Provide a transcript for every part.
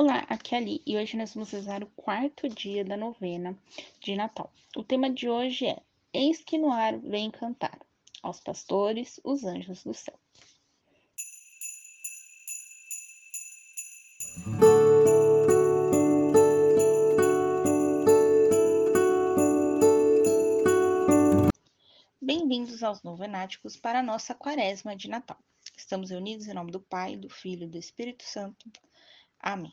Olá, aqui é Ali e hoje nós vamos rezar o quarto dia da novena de Natal. O tema de hoje é Eis que no ar vem cantar aos pastores os anjos do céu. Bem-vindos aos novenáticos para a nossa quaresma de Natal. Estamos reunidos em nome do Pai, do Filho e do Espírito Santo. Amém.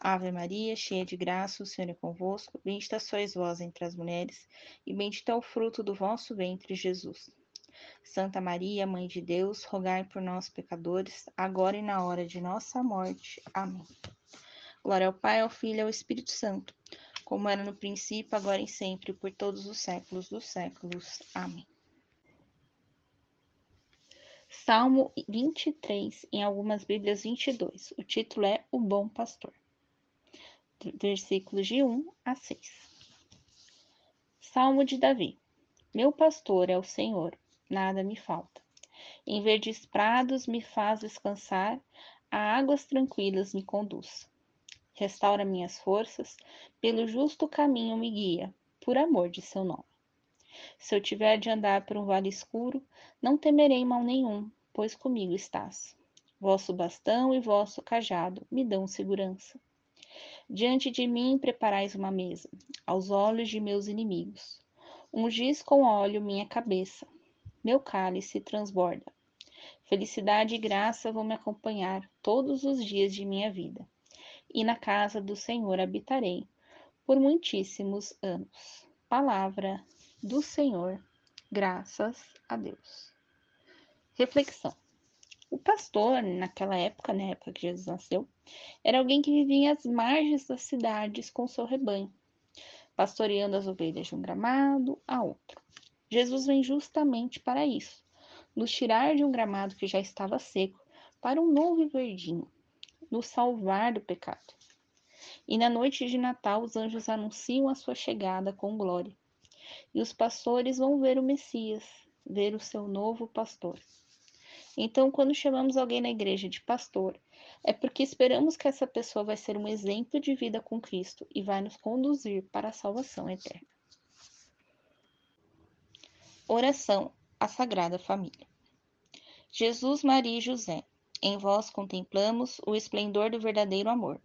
Ave Maria, cheia de graça, o Senhor é convosco. Bendita sois vós entre as mulheres, e bendito é o fruto do vosso ventre, Jesus. Santa Maria, Mãe de Deus, rogai por nós, pecadores, agora e na hora de nossa morte. Amém. Glória ao Pai, ao Filho e ao Espírito Santo, como era no princípio, agora e sempre, por todos os séculos dos séculos. Amém. Salmo 23, em algumas Bíblias 22. O título é O Bom Pastor versículos de 1 a 6. Salmo de Davi. Meu pastor é o Senhor, nada me falta. Em verdes prados me faz descansar, a águas tranquilas me conduz. Restaura minhas forças, pelo justo caminho me guia, por amor de seu nome. Se eu tiver de andar por um vale escuro, não temerei mal nenhum, pois comigo estás. Vosso bastão e vosso cajado me dão segurança. Diante de mim preparais uma mesa, aos olhos de meus inimigos. Ungis com óleo minha cabeça, meu cálice transborda. Felicidade e graça vão me acompanhar todos os dias de minha vida, e na casa do Senhor habitarei por muitíssimos anos. Palavra do Senhor, graças a Deus. Reflexão. O pastor, naquela época, na época que Jesus nasceu, era alguém que vivia às margens das cidades com seu rebanho, pastoreando as ovelhas de um gramado a outro. Jesus vem justamente para isso, nos tirar de um gramado que já estava seco para um novo e verdinho, nos salvar do pecado. E na noite de Natal, os anjos anunciam a sua chegada com glória. E os pastores vão ver o Messias, ver o seu novo pastor. Então, quando chamamos alguém na igreja de pastor, é porque esperamos que essa pessoa vai ser um exemplo de vida com Cristo e vai nos conduzir para a salvação eterna. Oração à Sagrada Família. Jesus, Maria e José, em vós contemplamos o esplendor do verdadeiro amor.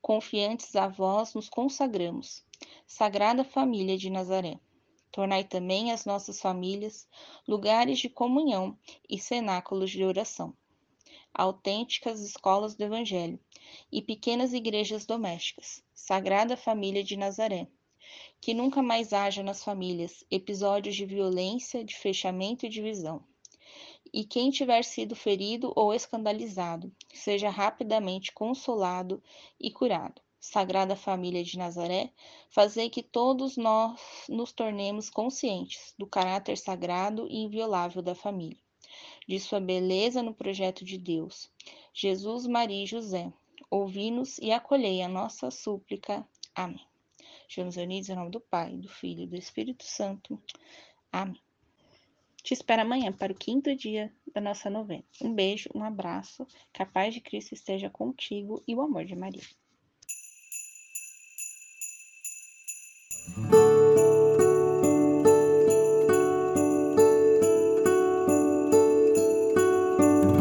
Confiantes a vós nos consagramos, Sagrada Família de Nazaré. Tornai também as nossas famílias lugares de comunhão e cenáculos de oração, autênticas escolas do Evangelho e pequenas igrejas domésticas, Sagrada Família de Nazaré. Que nunca mais haja nas famílias episódios de violência, de fechamento e divisão. E quem tiver sido ferido ou escandalizado, seja rapidamente consolado e curado Sagrada Família de Nazaré, fazei que todos nós nos tornemos conscientes do caráter sagrado e inviolável da família, de sua beleza no projeto de Deus. Jesus, Maria e José, ouvi-nos e acolhei a nossa súplica. Amém. Estamos unidos em nome do Pai, do Filho e do Espírito Santo. Amém. Te espero amanhã para o quinto dia da nossa novena. Um beijo, um abraço, que a paz de Cristo esteja contigo e o amor de Maria.